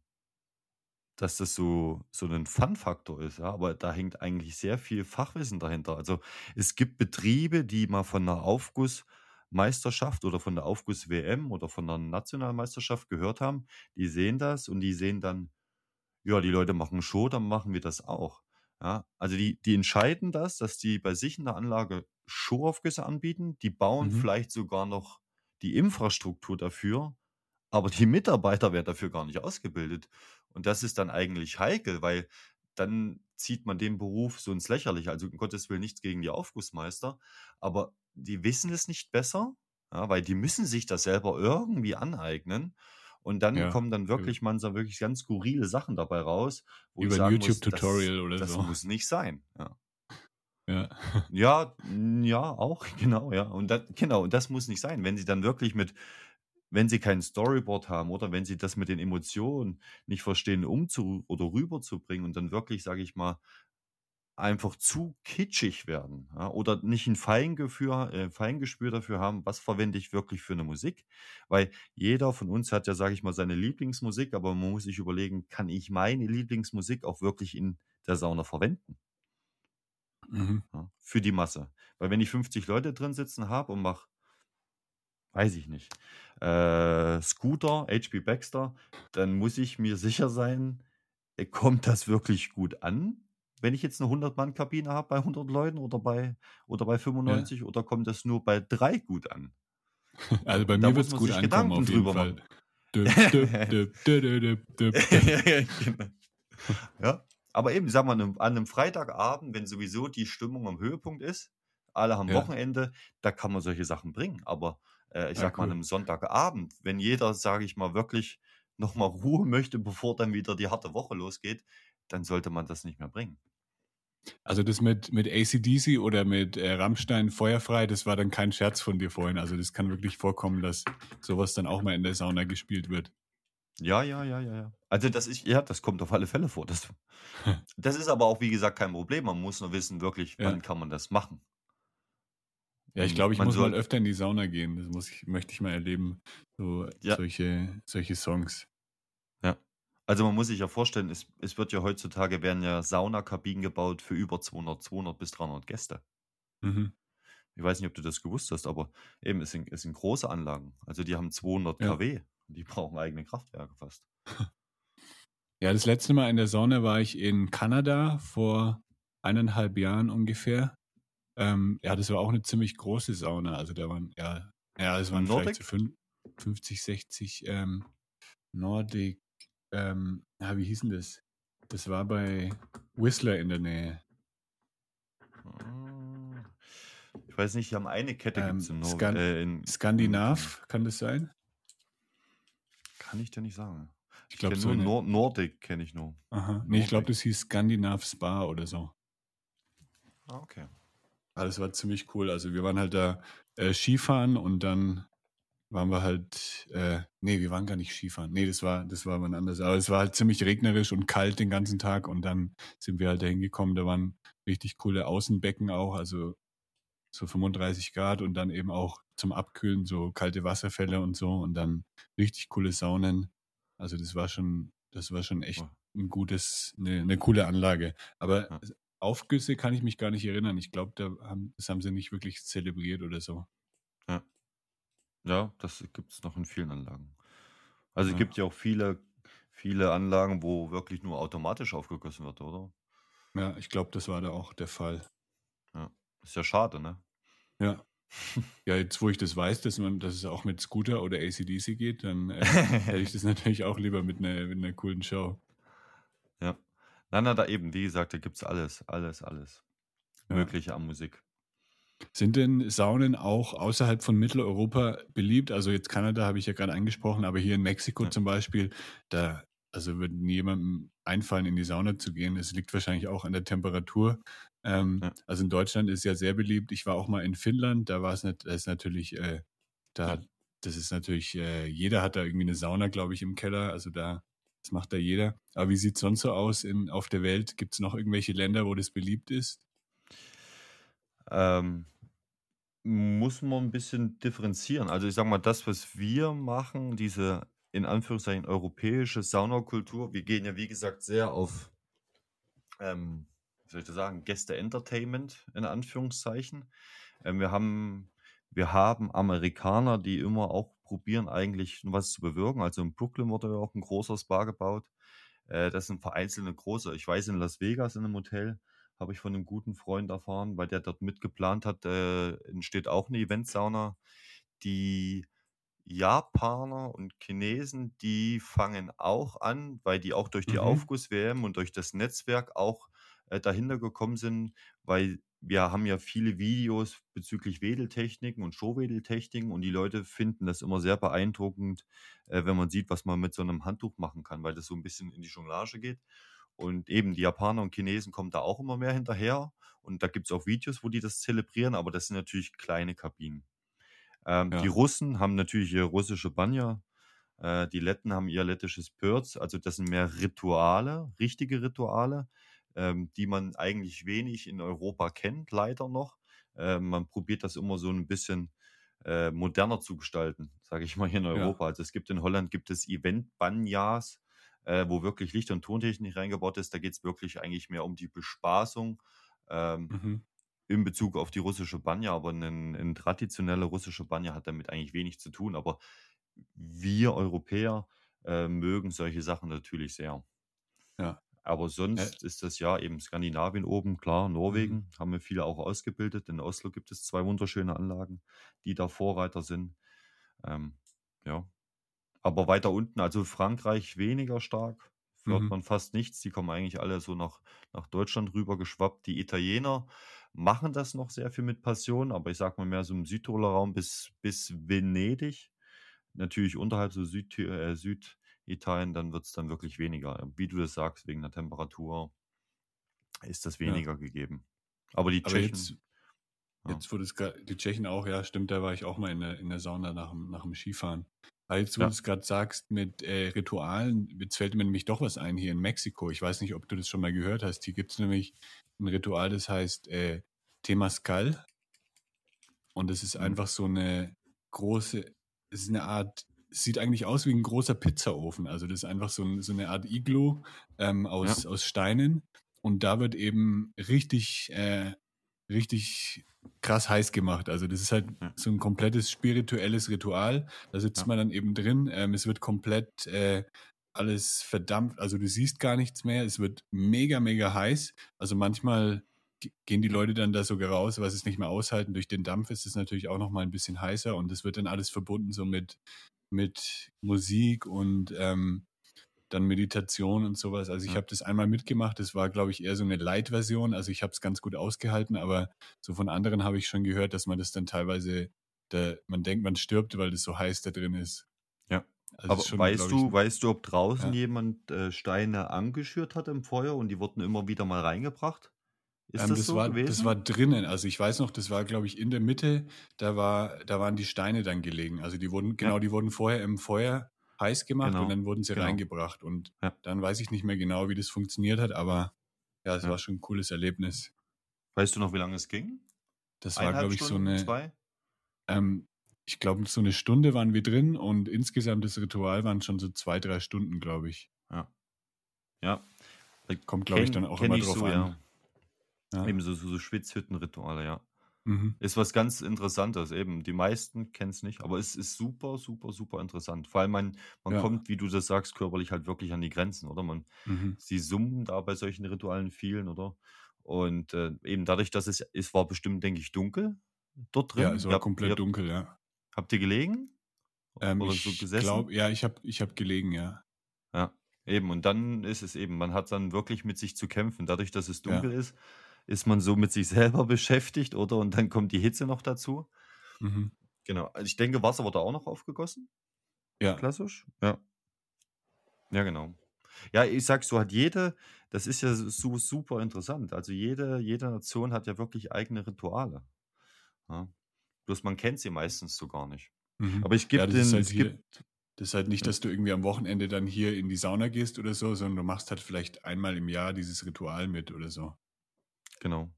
dass das so, so ein Fun-Faktor ist, ja, aber da hängt eigentlich sehr viel Fachwissen dahinter. Also es gibt Betriebe, die mal von einer Aufgussmeisterschaft oder von der Aufguss-WM oder von der Nationalmeisterschaft gehört haben, die sehen das und die sehen dann, ja, die Leute machen Show, dann machen wir das auch. Ja, also die, die entscheiden das, dass die bei sich in der Anlage Showaufgüsse anbieten, die bauen mhm. vielleicht sogar noch die Infrastruktur dafür, aber die Mitarbeiter werden dafür gar nicht ausgebildet. Und das ist dann eigentlich heikel, weil dann zieht man den Beruf so ins Lächerliche. Also um Gottes Willen nichts gegen die Aufgussmeister, aber die wissen es nicht besser, ja, weil die müssen sich das selber irgendwie aneignen. Und dann ja, kommen dann wirklich ja. manchmal wirklich ganz skurrile Sachen dabei raus, wo Über sagen YouTube-Tutorial oder das so. Das muss nicht sein. Ja. Ja. ja, ja, auch, genau, ja. Und das, genau, und das muss nicht sein. Wenn sie dann wirklich mit, wenn sie kein Storyboard haben oder wenn sie das mit den Emotionen nicht verstehen, umzu oder rüberzubringen und dann wirklich, sage ich mal, einfach zu kitschig werden ja, oder nicht ein Feingefühl, äh, Feingespür dafür haben, was verwende ich wirklich für eine Musik. Weil jeder von uns hat ja, sage ich mal, seine Lieblingsmusik, aber man muss sich überlegen, kann ich meine Lieblingsmusik auch wirklich in der Sauna verwenden? Mhm. Ja, für die Masse. Weil wenn ich 50 Leute drin sitzen habe und mache, weiß ich nicht, äh, Scooter, HP Baxter, dann muss ich mir sicher sein, äh, kommt das wirklich gut an? Wenn ich jetzt eine 100-Mann-Kabine habe bei 100 Leuten oder bei, oder bei 95 ja. oder kommt das nur bei drei gut an? Also bei mir wird es gut ankommen Gedanken auf jeden Fall. ja, aber eben, sag mal, an einem Freitagabend, wenn sowieso die Stimmung am Höhepunkt ist, alle haben ja. Wochenende, da kann man solche Sachen bringen. Aber äh, ich ja, sag cool. mal, an einem Sonntagabend, wenn jeder, sage ich mal, wirklich nochmal Ruhe möchte, bevor dann wieder die harte Woche losgeht, dann sollte man das nicht mehr bringen. Also das mit, mit ACDC oder mit äh, Rammstein feuerfrei, das war dann kein Scherz von dir vorhin. Also das kann wirklich vorkommen, dass sowas dann auch mal in der Sauna gespielt wird. Ja, ja, ja, ja, ja. Also das ist, ja, das kommt auf alle Fälle vor. Das, das ist aber auch, wie gesagt, kein Problem. Man muss nur wissen, wirklich, ja. wann kann man das machen. Ja, ich glaube, ich man muss soll, mal öfter in die Sauna gehen. Das muss ich, möchte ich mal erleben. So ja. solche, solche Songs. Ja. Also man muss sich ja vorstellen, es, es wird ja heutzutage werden ja Saunakabinen gebaut für über 200, 200 bis 300 Gäste. Mhm. Ich weiß nicht, ob du das gewusst hast, aber eben, es sind, es sind große Anlagen. Also die haben 200 ja. kW. Die brauchen eigene Kraftwerke fast. Ja, das letzte Mal in der Sauna war ich in Kanada vor eineinhalb Jahren ungefähr. Ähm, ja, das war auch eine ziemlich große Sauna. Also da waren, ja, ja, es waren Nordic? vielleicht so 50, 60 ähm, Nordic, ähm, ja, wie hieß denn das? Das war bei Whistler in der Nähe. Ah. Ich weiß nicht, die haben eine Kette ähm, in, Nord Skan äh, in Skandinav, kann das sein? Kann ich dir nicht sagen. Ich, glaube so nur Nord Nordic kenne ich nur. Aha. Nee, ich glaube, das hieß Skandinav Spa oder so. Ah, okay. Ah, das war ziemlich cool. Also wir waren halt da äh, Skifahren und dann waren wir halt, äh, nee, wir waren gar nicht Skifahren. Nee, das war, das war wann anders. Aber es war halt ziemlich regnerisch und kalt den ganzen Tag und dann sind wir halt da hingekommen. Da waren richtig coole Außenbecken auch, also so 35 Grad und dann eben auch zum Abkühlen so kalte Wasserfälle und so und dann richtig coole Saunen. Also das war schon, das war schon echt, ein gutes, eine, eine coole Anlage. Aber Ja. Aufgüsse kann ich mich gar nicht erinnern. Ich glaube, da haben, das haben sie nicht wirklich zelebriert oder so. Ja, das gibt es noch in vielen Anlagen. Also es Ja. gibt ja auch viele, viele Anlagen, wo wirklich nur automatisch aufgegossen wird, oder? Ja, ich glaube, das war da auch der Fall. Ist ja schade, ne? Ja. Ja, jetzt wo ich das weiß, dass man, dass es auch mit Scooter oder ACDC geht, dann äh, hätte ich das natürlich auch lieber mit einer, mit einer coolen Show. Ja. Nein, nein, da eben, wie gesagt, da gibt es alles, alles, alles. Ja. Mögliche an Musik. Sind denn Saunen auch außerhalb von Mitteleuropa beliebt? Also jetzt Kanada habe ich ja gerade angesprochen, aber hier in Mexiko Ja. zum Beispiel, da also wird niemandem einfallen, in die Sauna zu gehen. Es liegt wahrscheinlich auch an der Temperatur. Ähm, Ja. Also in Deutschland ist ja sehr beliebt. Ich war auch mal in Finnland, da war es nicht, das ist natürlich, äh, da das ist natürlich, äh, jeder hat da irgendwie eine Sauna, glaube ich, im Keller. Also da, das macht da jeder. Aber wie sieht es sonst so aus in, auf der Welt? Gibt es noch irgendwelche Länder, wo das beliebt ist? Ähm, muss man ein bisschen differenzieren. Also ich sage mal, das, was wir machen, diese in Anführungszeichen europäische Saunakultur, wir gehen ja wie gesagt sehr auf, ähm, soll ich das sagen, Gäste-Entertainment in Anführungszeichen. Ähm, wir haben, wir haben Amerikaner, die immer auch probieren, eigentlich was zu bewirken. Also in Brooklyn wurde ja auch ein großer Spa gebaut. Äh, das sind vereinzelte große. Ich weiß, in Las Vegas in einem Hotel habe ich von einem guten Freund erfahren, weil der dort mitgeplant hat, äh, entsteht auch eine Eventsauna. Die Japaner und Chinesen, die fangen auch an, weil die auch durch die Mhm. Aufguss-WM und durch das Netzwerk auch äh, dahinter gekommen sind, weil wir haben ja viele Videos bezüglich Wedeltechniken und Showwedeltechniken und die Leute finden das immer sehr beeindruckend, äh, wenn man sieht, was man mit so einem Handtuch machen kann, weil das so ein bisschen in die Jonglage geht. Und eben die Japaner und Chinesen kommen da auch immer mehr hinterher. Und da gibt es auch Videos, wo die das zelebrieren, aber das sind natürlich kleine Kabinen. Ähm, Ja. Die Russen haben natürlich ihr russische Banja. Äh, die Letten haben ihr lettisches Pürz. Also das sind mehr Rituale, richtige Rituale, ähm, die man eigentlich wenig in Europa kennt, leider noch. Äh, man probiert das immer so ein bisschen äh, moderner zu gestalten, sage ich mal hier in Ja. Europa. Also es gibt in Holland gibt es Event-Banjas, äh, wo wirklich Licht- und Tontechnik reingebaut ist. Da geht es wirklich eigentlich mehr um die Bespaßung. Ähm, Mhm. in Bezug auf die russische Banja, aber ein, ein traditionelle russische Banja hat damit eigentlich wenig zu tun. Aber wir Europäer äh, mögen solche Sachen natürlich sehr. Aber sonst ist das ja eben Skandinavien oben, klar, Norwegen haben wir viele auch ausgebildet. In Oslo gibt es zwei wunderschöne Anlagen, die da Vorreiter sind. Ähm, ja. Aber weiter unten, also Frankreich weniger stark, hört Mhm. man fast nichts. Die kommen eigentlich alle so nach, nach Deutschland rüber geschwappt. Die Italiener machen das noch sehr viel mit Passion, aber ich sag mal mehr so im Südtiroler Raum bis, bis Venedig. Natürlich unterhalb so Süd, äh, Süditalien, dann wird es dann wirklich weniger. Wie du das sagst, wegen der Temperatur ist das Ja. weniger gegeben. Aber die Aber Tschechen, jetzt, ja. jetzt wo das gra- die Tschechen auch, ja, stimmt, da war ich auch mal in der, in der Sauna nach, dem- nach dem Skifahren. Aber jetzt, wo Ja. du es gerade sagst mit äh, Ritualen, jetzt fällt mir nämlich doch was ein hier in Mexiko. Ich weiß nicht, ob du das schon mal gehört hast. Hier gibt es nämlich ein Ritual, das heißt äh, Temascal. Und es ist Mhm. einfach so eine große, es ist eine Art, es sieht eigentlich aus wie ein großer Pizzaofen. Also das ist einfach so, ein, so eine Art Iglo ähm, aus, aus Steinen. Und da wird eben richtig, äh, richtig krass heiß gemacht. Also das ist halt Ja. so ein komplettes spirituelles Ritual. Da sitzt Ja. man dann eben drin. Ähm, es wird komplett äh, alles verdampft. Also du siehst gar nichts mehr. Es wird mega, mega heiß. Also manchmal ge- gehen die Leute dann da sogar raus, weil sie es nicht mehr aushalten. Durch den Dampf ist es natürlich auch noch mal ein bisschen heißer und es wird dann alles verbunden so mit, mit Musik und ähm, dann Meditation und sowas. Also ich Ja. habe das einmal mitgemacht. Das war, glaube ich, eher so eine Light-Version. Also ich habe es ganz gut ausgehalten, aber so von anderen habe ich schon gehört, dass man das dann teilweise, da, man denkt, man stirbt, weil das so heiß da drin ist. Ja. Also Aber schon, weißt du, ich, weißt du, ob draußen Ja. jemand äh, Steine angeschürt hat im Feuer und die wurden immer wieder mal reingebracht? Ist Ähm, das, das, so war, gewesen? das war drinnen. Also ich weiß noch, das war, glaube ich, in der Mitte. Da war, da waren die Steine dann gelegen. Also die wurden, genau, die wurden vorher im Feuer heiß gemacht Genau, und dann wurden sie genau. reingebracht. Und Ja. dann weiß ich nicht mehr genau, wie das funktioniert hat, aber ja, es Ja. war schon ein cooles Erlebnis. Weißt du noch, wie lange es ging? Das war, glaube ich, so Stunden, eine. zwei? Ähm, ich glaube, so eine Stunde waren wir drin und insgesamt das Ritual waren schon so zwei, drei Stunden, glaube ich. Ja. Ja. Kommt, glaube ich, dann auch immer drauf so, an. Ja. Eben so, so, so Schwitzhüttenrituale, ja. Mhm. Ist was ganz Interessantes, eben. Die meisten kennen es nicht, aber es ist super, super, super interessant. Vor allem, man, man Ja. kommt, wie du das sagst, körperlich halt wirklich an die Grenzen, oder? Man, Mhm. sie summen da bei solchen Ritualen vielen, oder? Und äh, eben dadurch, dass es, es war bestimmt, denke ich, dunkel dort drin. Ja, es war habt, komplett ihr, dunkel, ja. habt ihr gelegen? Ähm, Oder so ich gesessen? glaube, ja, ich habe ich hab gelegen, ja. Ja, eben. Und dann ist es eben, man hat dann wirklich mit sich zu kämpfen. Dadurch, dass es dunkel Ja. ist, ist man so mit sich selber beschäftigt, oder? Und dann kommt die Hitze noch dazu. Mhm. Genau. Also ich denke, Wasser wurde auch noch aufgegossen. Ja, Klassisch. Ja. Ja, genau. Ja, ich sag so, hat jede, das ist ja so super interessant. Also jede, jede Nation hat ja wirklich eigene Rituale. Ja. Bloß man kennt sie meistens so gar nicht. mhm. Aber ich ja gebe ist den, halt es hier, gibt, das ist halt nicht, ja, dass du irgendwie am Wochenende dann hier in die Sauna gehst oder so, sondern du machst halt vielleicht einmal im Jahr dieses Ritual mit oder so. Genau.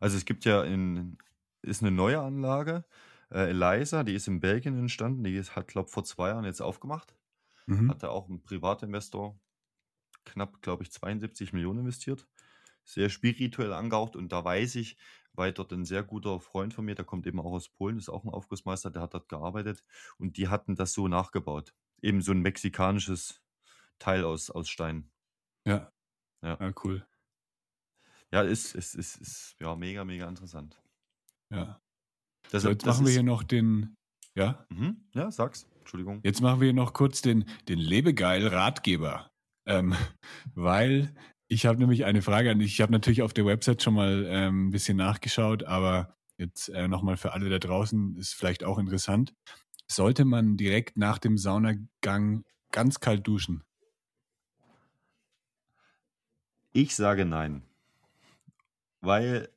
Also es gibt ja in, ist eine neue Anlage, äh, Eliza, die ist in Belgien entstanden, die ist, hat, glaube vor zwei Jahren jetzt aufgemacht. Mhm. Hat da auch ein Privatinvestor knapp, glaube ich, 72 Millionen investiert. Sehr spirituell angehaucht und da weiß ich, weil dort ein sehr guter Freund von mir, der kommt eben auch aus Polen, ist auch ein Aufgussmeister, der hat dort gearbeitet und die hatten das so nachgebaut. Eben so ein mexikanisches Teil aus, aus Stein. Ja, Ja, ja, cool. Ja, ist, ist, ist, ist ja mega, mega interessant. Ja. So, Deshalb, jetzt das machen wir hier noch den, ja, mhm, ja, sag's, Entschuldigung. jetzt machen wir hier noch kurz den, den Lebegeil-Ratgeber. Ähm, weil ich habe nämlich eine Frage an dich. Ich habe natürlich auf der Website schon mal ähm, ein bisschen nachgeschaut, aber jetzt äh, nochmal für alle da draußen ist vielleicht auch interessant. Sollte man direkt nach dem Saunagang ganz kalt duschen? Ich sage nein, weil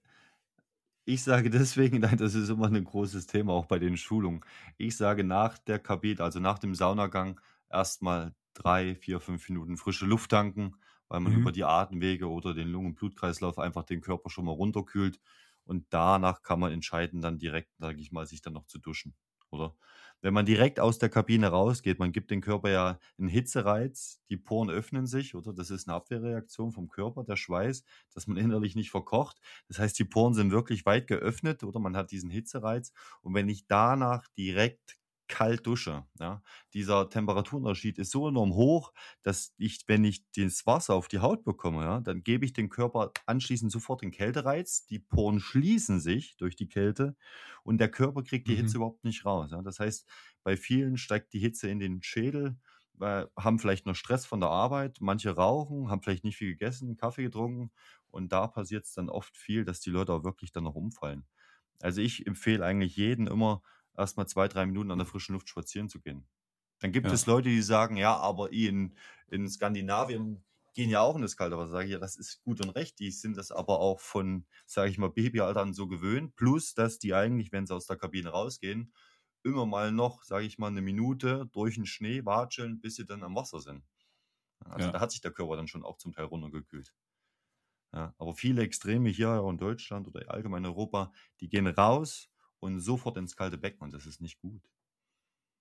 Ich sage deswegen, nein, das ist immer ein großes Thema, auch bei den Schulungen. Ich sage nach der Kabine, also nach dem Saunagang, erstmal drei, vier, fünf Minuten frische Luft tanken, weil man Mhm. über die Atemwege oder den Lungen-Blutkreislauf einfach den Körper schon mal runterkühlt. Und danach kann man entscheiden, dann direkt, sage ich mal, sich dann noch zu duschen. Oder wenn man direkt aus der Kabine rausgeht, man gibt dem Körper ja einen Hitzereiz, die Poren öffnen sich, oder? Das ist eine Abwehrreaktion vom Körper, der Schweiß, dass man innerlich nicht verkocht. Das heißt, die Poren sind wirklich weit geöffnet, oder? Man hat diesen Hitzereiz. Und wenn ich danach direkt kalt dusche, ja, dieser Temperaturunterschied ist so enorm hoch, dass ich, wenn ich das Wasser auf die Haut bekomme, ja, dann gebe ich dem Körper anschließend sofort den Kältereiz. Die Poren schließen sich durch die Kälte und der Körper kriegt die Mhm. Hitze überhaupt nicht raus. Ja. Das heißt, bei vielen steigt die Hitze in den Schädel, weil, haben vielleicht noch Stress von der Arbeit, manche rauchen, haben vielleicht nicht viel gegessen, Kaffee getrunken und da passiert es dann oft viel, dass die Leute auch wirklich dann noch umfallen. Also ich empfehle eigentlich jeden immer erstmal zwei, drei Minuten an der frischen Luft spazieren zu gehen. Dann gibt Ja. es Leute, die sagen, ja, aber in, in Skandinavien gehen ja auch in das kalte Wasser. Sage ich, ja, das ist gut und recht. Die sind das aber auch von, sage ich mal, Babyalter an so gewöhnt. Plus, dass die eigentlich, wenn sie aus der Kabine rausgehen, immer mal noch, sage ich mal, eine Minute durch den Schnee watscheln, bis sie dann am Wasser sind. Also Ja. da hat sich der Körper dann schon auch zum Teil runtergekühlt. Ja, aber viele Extreme hier in Deutschland oder allgemein in Europa, die gehen raus und sofort ins kalte Becken und das ist nicht gut.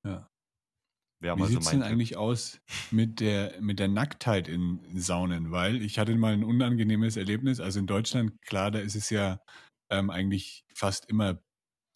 Ja. Wäre Wie sieht es denn Tipp. eigentlich aus mit der, mit der Nacktheit in Saunen? Weil ich hatte mal ein unangenehmes Erlebnis. Also in Deutschland, klar, da ist es ja ähm, eigentlich fast immer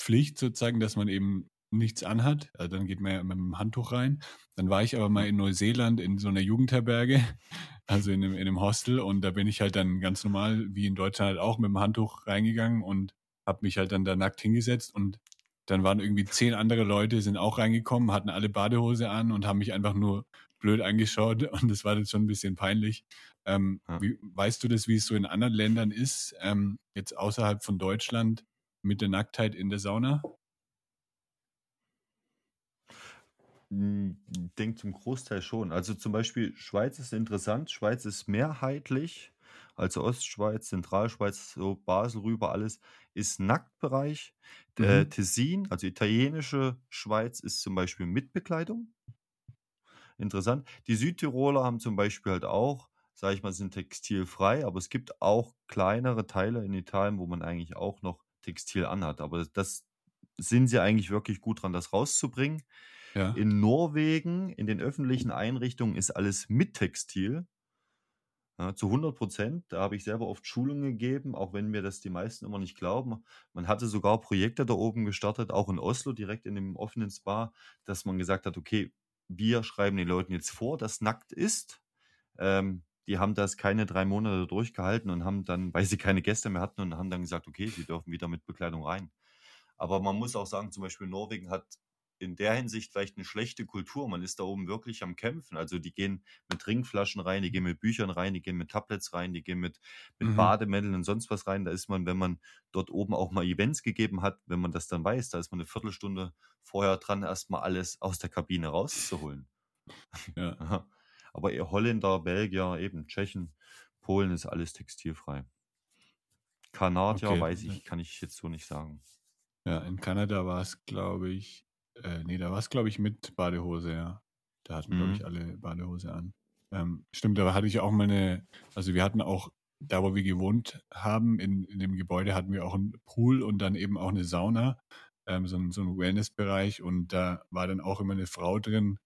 Pflicht sozusagen, dass man eben nichts anhat. Also dann geht man ja mit dem Handtuch rein. Dann war ich aber mal in Neuseeland in so einer Jugendherberge, also in einem, in einem Hostel. Und da bin ich halt dann ganz normal, wie in Deutschland halt auch, mit dem Handtuch reingegangen und habe mich halt dann da nackt hingesetzt und dann waren irgendwie zehn andere Leute, sind auch reingekommen, hatten alle Badehose an und haben mich einfach nur blöd angeschaut und das war dann schon ein bisschen peinlich. Ähm, Ja. wie, weißt du das, wie es so in anderen Ländern ist, ähm, jetzt außerhalb von Deutschland mit der Nacktheit in der Sauna? Hm, Ich denke zum Großteil schon. Also zum Beispiel Schweiz ist interessant. Schweiz ist mehrheitlich, also Ostschweiz, Zentralschweiz, so Basel rüber, alles ist Nacktbereich. Äh, Mhm. Tessin, also italienische Schweiz, ist zum Beispiel mit Bekleidung. Interessant. Die Südtiroler haben zum Beispiel halt auch, sage ich mal, sind textilfrei, aber es gibt auch kleinere Teile in Italien, wo man eigentlich auch noch Textil anhat. Aber das sind sie eigentlich wirklich gut dran, das rauszubringen. Ja. In Norwegen, in den öffentlichen Einrichtungen ist alles mit Textil. Ja, zu 100 Prozent. Da habe ich selber oft Schulungen gegeben, auch wenn mir das die meisten immer nicht glauben. Man hatte sogar Projekte da oben gestartet, auch in Oslo, direkt in dem offenen Spa, dass man gesagt hat, okay, wir schreiben den Leuten jetzt vor, dass nackt ist. Ähm, die haben das keine drei Monate durchgehalten und haben dann, weil sie keine Gäste mehr hatten und haben dann gesagt, okay, sie dürfen wieder mit Bekleidung rein. Aber man muss auch sagen, zum Beispiel Norwegen hat in der Hinsicht vielleicht eine schlechte Kultur. Man ist da oben wirklich am Kämpfen. Also die gehen mit Trinkflaschen rein, die gehen mit Büchern rein, die gehen mit Tablets rein, die gehen mit, mit mhm. Bademänteln und sonst was rein. Da ist man, wenn man dort oben auch mal Events gegeben hat, wenn man das dann weiß, da ist man eine Viertelstunde vorher dran, erstmal alles aus der Kabine rauszuholen. Ja. Aber ihr Holländer, Belgier, eben Tschechen, Polen ist alles textilfrei. Kanadier okay. weiß ich, kann ich jetzt so nicht sagen. Ja, in Kanada war es, glaube ich, äh, nee, da war es, glaube ich, mit Badehose, ja. Da hatten, mhm. glaube ich, alle Badehose an. Ähm, stimmt, da hatte ich auch mal eine, also wir hatten auch, da wo wir gewohnt haben, in, in dem Gebäude hatten wir auch einen Pool und dann eben auch eine Sauna, ähm, so, ein, so ein Wellnessbereich und da war dann auch immer eine Frau drin,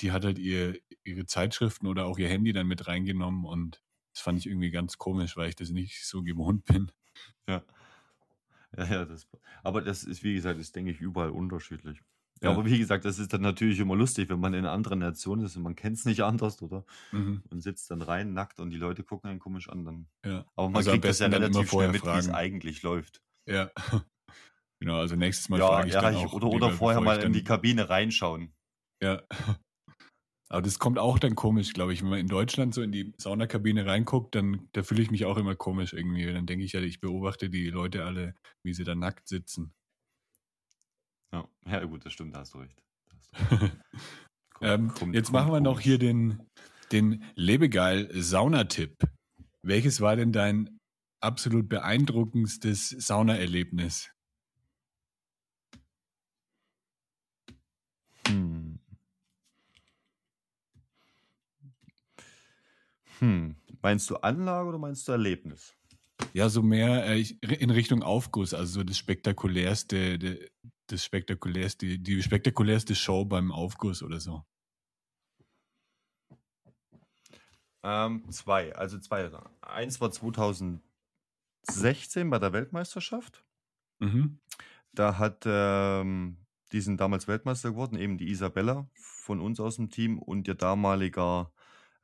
die hat halt ihr, ihre Zeitschriften oder auch ihr Handy dann mit reingenommen und das fand ich irgendwie ganz komisch, weil ich das nicht so gewohnt bin. Ja. Ja, ja, das, aber das ist, wie gesagt, ist, denke ich, überall unterschiedlich. Ja, aber wie gesagt, das ist dann natürlich immer lustig, wenn man in einer anderen Nation ist und man kennt es nicht anders, oder? Mhm. Und sitzt dann rein, nackt und die Leute gucken einen komisch an. Dann. Ja. Aber man Also kriegt das ja relativ schnell mit, wie es eigentlich läuft. Ja. Genau, also nächstes Mal Ja, frage ich dann auch oder, oder vorher mal in die Kabine reinschauen. Ja. Aber das kommt auch dann komisch, glaube ich. Wenn man in Deutschland so in die Saunakabine reinguckt, dann da fühle ich mich auch immer komisch irgendwie. Dann denke ich ja, ich beobachte die Leute alle, wie sie da nackt sitzen. Ja, ja gut, das stimmt, da hast du recht. ähm, kommt, jetzt kommt machen wir noch hier den, den Lebegeil-Saunatipp. Welches war denn dein absolut beeindruckendstes Saunaerlebnis? Hm. Hm. Meinst du Anlage oder meinst du Erlebnis? Ja, so mehr äh, in Richtung Aufguss, also so das spektakulärste, das spektakulärste, die spektakulärste Show beim Aufguss oder so? Ähm, zwei, also zwei. Eins war 2016 bei der Weltmeisterschaft. Mhm. Da hat ähm, die sind damals Weltmeister geworden, eben die Isabella von uns aus dem Team und ihr damaliger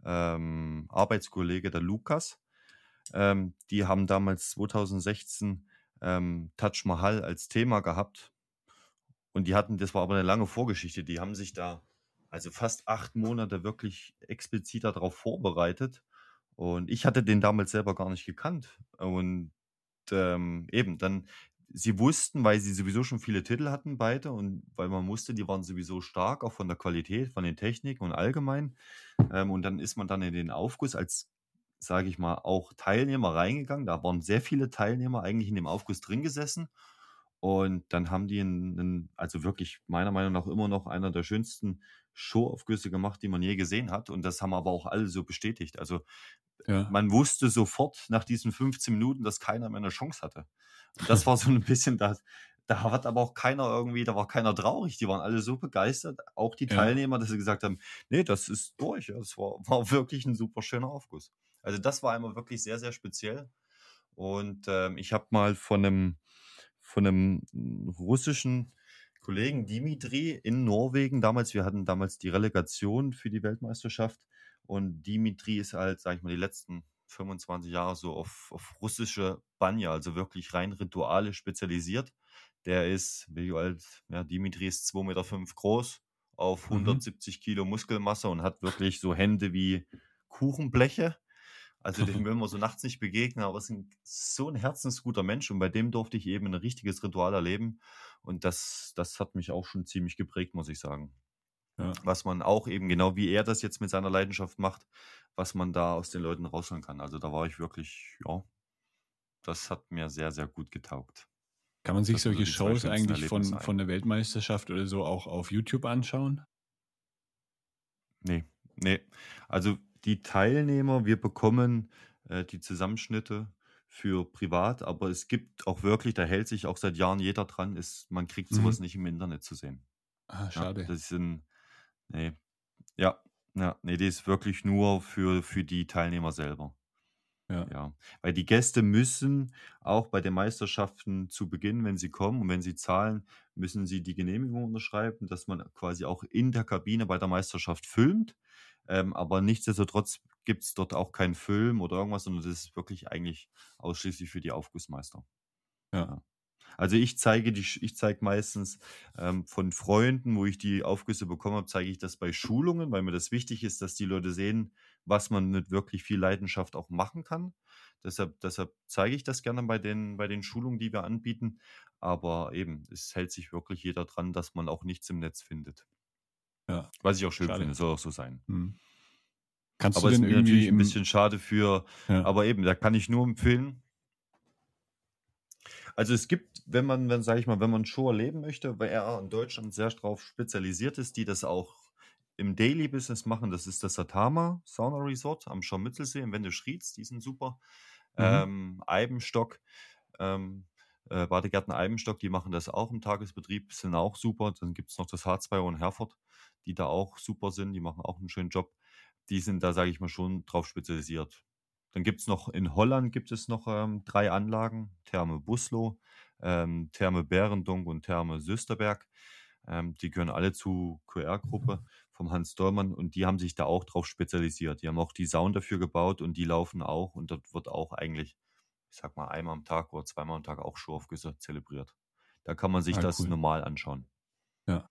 ähm, Arbeitskollege, der Lukas. Ähm, die haben damals 2016 ähm, Taj Mahal als Thema gehabt und die hatten, das war aber eine lange Vorgeschichte, die haben sich da also fast acht Monate wirklich explizit darauf vorbereitet. Und ich hatte den damals selber gar nicht gekannt. Und ähm, eben, dann, sie wussten, weil sie sowieso schon viele Titel hatten, beide, und weil man musste, die waren sowieso stark, auch von der Qualität, von den Techniken und allgemein. Ähm, und dann ist man dann in den Aufguss als, sage ich mal, auch Teilnehmer reingegangen. Da waren sehr viele Teilnehmer eigentlich in dem Aufguss drin gesessen. Und dann haben die einen, also wirklich meiner Meinung nach immer noch einer der schönsten Showaufgüsse gemacht, die man je gesehen hat. Und das haben aber auch alle so bestätigt. Also ja. man wusste sofort nach diesen 15 Minuten, dass keiner mehr eine Chance hatte. Und das war so ein bisschen das. Da hat aber auch keiner irgendwie, da war keiner traurig. Die waren alle so begeistert, auch die Teilnehmer, dass sie gesagt haben, nee, das ist durch. Das war, war wirklich ein super schöner Aufguss. Also das war einmal wirklich sehr, sehr speziell. Und ähm, ich habe mal von einem von einem russischen Kollegen Dimitri in Norwegen damals. Wir hatten damals die Relegation für die Weltmeisterschaft und Dimitri ist halt, sag ich mal, die letzten 25 Jahre so auf, auf russische Banja, also wirklich rein Rituale spezialisiert. Der ist, wie alt, ja, Dimitri ist 2,5 Meter groß, auf 170 mhm. Kilo Muskelmasse und hat wirklich so Hände wie Kuchenbleche. Also dem will man so nachts nicht begegnen, aber es ist ein, so ein herzensguter Mensch und bei dem durfte ich eben ein richtiges Ritual erleben. Und das, das hat mich auch schon ziemlich geprägt, muss ich sagen. Ja. Was man auch eben, genau wie er das jetzt mit seiner Leidenschaft macht, was man da aus den Leuten rausholen kann. Also da war ich wirklich, ja, das hat mir sehr, sehr gut getaugt. Kann man sich das solche Shows eigentlich von, von der Weltmeisterschaft oder so auch auf YouTube anschauen? Nee, nee. Also die Teilnehmer, wir bekommen äh, die Zusammenschnitte für privat, aber es gibt auch wirklich, da hält sich auch seit Jahren jeder dran, ist, man kriegt mhm. sowas nicht im Internet zu sehen. Ah, schade. Ja, das sind, nee, ja, ja, nee, die ist wirklich nur für, für die Teilnehmer selber. Ja. ja. Weil die Gäste müssen auch bei den Meisterschaften zu Beginn, wenn sie kommen und wenn sie zahlen, müssen sie die Genehmigung unterschreiben, dass man quasi auch in der Kabine bei der Meisterschaft filmt. Ähm, aber nichtsdestotrotz gibt es dort auch keinen Film oder irgendwas, sondern das ist wirklich eigentlich ausschließlich für die Aufgussmeister. Ja. Also ich zeige die, ich zeige meistens ähm, von Freunden, wo ich die Aufgüsse bekommen habe, zeige ich das bei Schulungen, weil mir das wichtig ist, dass die Leute sehen, was man mit wirklich viel Leidenschaft auch machen kann. Deshalb, deshalb zeige ich das gerne bei den, bei den Schulungen, die wir anbieten. Aber eben, es hält sich wirklich jeder dran, dass man auch nichts im Netz findet. Ja. Was ich auch schön schade. finde, soll auch so sein. Hm. Kannst aber du denn ist irgendwie natürlich ein bisschen schade für, ja. aber eben, da kann ich nur empfehlen, also es gibt, wenn man, wenn, sage ich mal, wenn man Show erleben möchte, weil er in Deutschland sehr darauf spezialisiert ist, die das auch im Daily Business machen, das ist das Satama Sauna Resort am Scharmützelsee im Wendeschrieds, die sind super. Mhm. Ähm, Eibenstock, ähm, äh, Badegärten Eibenstock, die machen das auch im Tagesbetrieb, sind auch super. Dann gibt es noch das H2 und Herford, die da auch super sind, die machen auch einen schönen Job. Die sind da, sage ich mal, schon drauf spezialisiert. Dann gibt es noch in Holland gibt es noch ähm, drei Anlagen: Therme Buslo, ähm, Therme Bärendung und Therme Süsterberg. Ähm, die gehören alle zu QR-Gruppe vom Hans Dollmann und die haben sich da auch drauf spezialisiert. Die haben auch die Sound dafür gebaut und die laufen auch und dort wird auch eigentlich, ich sag mal, einmal am Tag oder zweimal am Tag auch Showaufgüsse zelebriert. Da kann man sich ah, das cool. normal anschauen. Ja.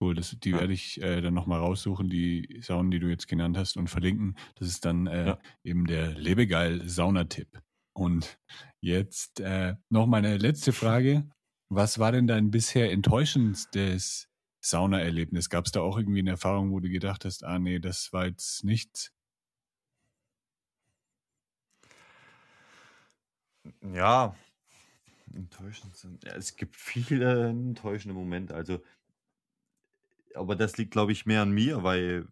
Cool, das, die ja. werde ich äh, dann nochmal raussuchen, die Saunen, die du jetzt genannt hast, und verlinken. Das ist dann äh, ja. eben der Lebegeil-Saunatipp. Und jetzt äh, noch meine letzte Frage. Was war denn dein bisher enttäuschendstes Saunaerlebnis? Gab es da auch irgendwie eine Erfahrung, wo du gedacht hast, ah nee, das war jetzt nichts? Ja, enttäuschend sind. Ja, es gibt viele enttäuschende Momente. Also aber das liegt, glaube ich, mehr an mir, weil,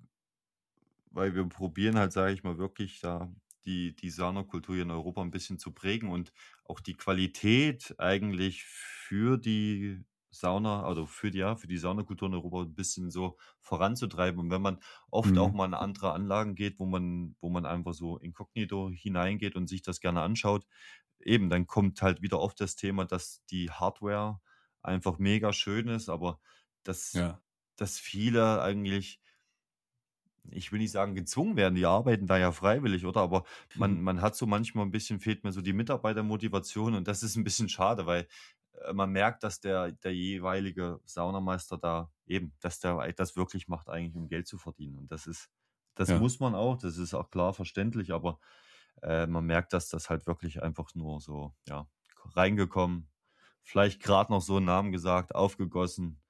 weil wir probieren halt, sage ich mal, wirklich da die, die Saunakultur hier in Europa ein bisschen zu prägen und auch die Qualität eigentlich für die Sauna, also für die, ja, für die Saunakultur in Europa ein bisschen so voranzutreiben. Und wenn man oft mhm. auch mal in andere Anlagen geht, wo man, wo man einfach so inkognito hineingeht und sich das gerne anschaut, eben, dann kommt halt wieder oft das Thema, dass die Hardware einfach mega schön ist, aber das ja dass viele eigentlich, ich will nicht sagen gezwungen werden, die arbeiten da ja freiwillig, oder? Aber man, man hat so manchmal ein bisschen, fehlt mir so die Mitarbeitermotivation und das ist ein bisschen schade, weil äh, man merkt, dass der, der jeweilige Saunameister da eben, dass der das wirklich macht, eigentlich um Geld zu verdienen. Und das ist, das ja. muss man auch, das ist auch klar verständlich, aber äh, man merkt, dass das halt wirklich einfach nur so, ja, reingekommen, vielleicht gerade noch so einen Namen gesagt, aufgegossen,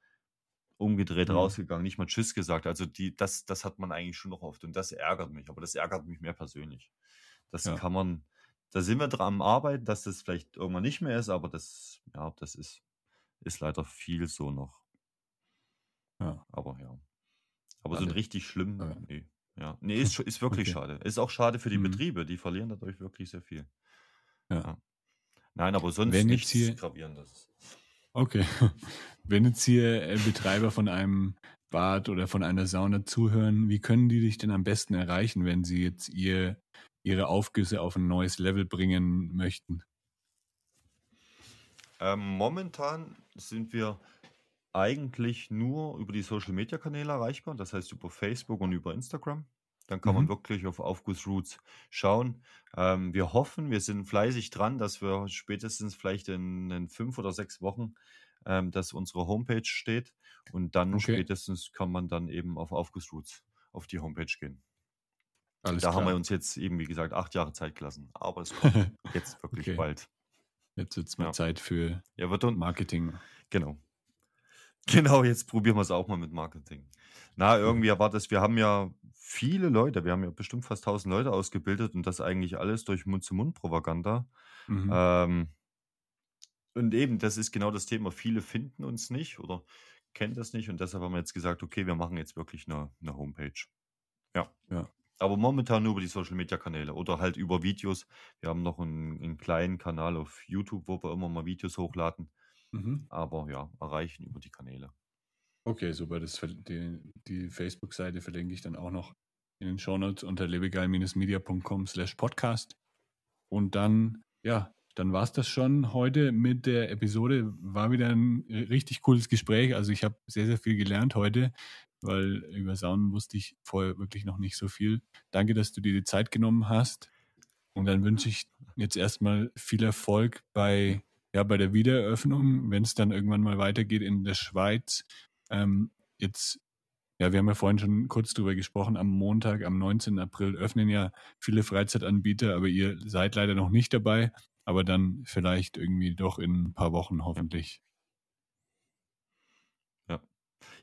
umgedreht mhm. rausgegangen, nicht mal Tschüss gesagt. Also die, das, das hat man eigentlich schon noch oft und das ärgert mich, aber das ärgert mich mehr persönlich. Das ja. kann man, da sind wir dran am Arbeiten, dass das vielleicht irgendwann nicht mehr ist, aber das, ja, das ist, ist leider viel so noch. Ja. Aber ja. Aber so ein richtig schlimm, ja. nee. Ja, nee, ist, ist wirklich okay. schade. Ist auch schade für die mhm. Betriebe, die verlieren dadurch wirklich sehr viel. Ja. ja. Nein, aber sonst Wenn nichts hier, Gravierendes. Okay. Wenn jetzt hier äh, Betreiber von einem Bad oder von einer Sauna zuhören, wie können die dich denn am besten erreichen, wenn sie jetzt ihr, ihre Aufgüsse auf ein neues Level bringen möchten? Ähm, momentan sind wir eigentlich nur über die Social Media Kanäle erreichbar, das heißt über Facebook und über Instagram. Dann kann man mhm. wirklich auf Aufgussroots schauen. Ähm, wir hoffen, wir sind fleißig dran, dass wir spätestens vielleicht in, in fünf oder sechs Wochen, ähm, dass unsere Homepage steht. Und dann Okay. spätestens kann man dann eben auf Aufgussroots auf die Homepage gehen. Alles Da haben wir uns jetzt eben, wie gesagt, acht Jahre Zeit gelassen. Aber es kommt jetzt wirklich Okay. bald. Jetzt wird es mal Ja. Zeit für Ja, wird und Marketing. genau. Genau, jetzt probieren wir es auch mal mit Marketing. Na, irgendwie war das, wir haben ja viele Leute, wir haben ja bestimmt fast 1000 Leute ausgebildet und das eigentlich alles durch Mund-zu-Mund-Propaganda. Mhm. Ähm, und eben, das ist genau das Thema. Viele finden uns nicht oder kennen das nicht und deshalb haben wir jetzt gesagt, okay, wir machen jetzt wirklich eine, eine Homepage. Ja. Ja. Aber momentan nur über die Social Media Kanäle oder halt über Videos. Wir haben noch einen, einen kleinen Kanal auf YouTube, wo wir immer mal Videos hochladen. Mhm. Aber ja, erreichen über die Kanäle. Okay, super. Das, die die Facebook-Seite verlinke ich dann auch noch in den Shownotes unter lebegeil-media.com slash podcast. Und dann, ja, dann war es das schon heute mit der Episode. War wieder ein richtig cooles Gespräch. Also ich habe sehr, sehr viel gelernt heute, weil über Saunen wusste ich vorher wirklich noch nicht so viel. Danke, dass du dir die Zeit genommen hast. Und dann wünsche ich jetzt erstmal viel Erfolg bei, ja, bei der Wiedereröffnung, wenn es dann irgendwann mal weitergeht in der Schweiz. Ähm, jetzt ja, wir haben ja vorhin schon kurz drüber gesprochen. Am Montag, am 19. April öffnen ja viele Freizeitanbieter, aber ihr seid leider noch nicht dabei. Aber dann vielleicht irgendwie doch in ein paar Wochen hoffentlich. Ja,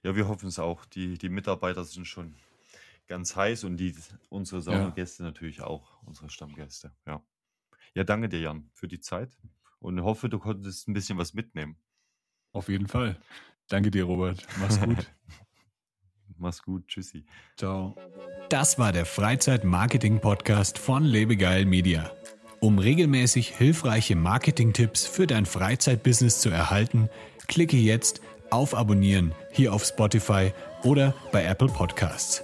ja wir hoffen es auch. Die, die Mitarbeiter sind schon ganz heiß und die, unsere Saunagäste ja. natürlich auch, unsere Stammgäste. Ja. ja, danke dir, Jan, für die Zeit und hoffe, du konntest ein bisschen was mitnehmen. Auf jeden Fall. Danke dir, Robert. Mach's gut. Mach's gut. Tschüssi. Ciao. Das war der Freizeit-Marketing-Podcast von Lebegeil Media. Um regelmäßig hilfreiche Marketing-Tipps für dein Freizeitbusiness zu erhalten, klicke jetzt auf Abonnieren hier auf Spotify oder bei Apple Podcasts.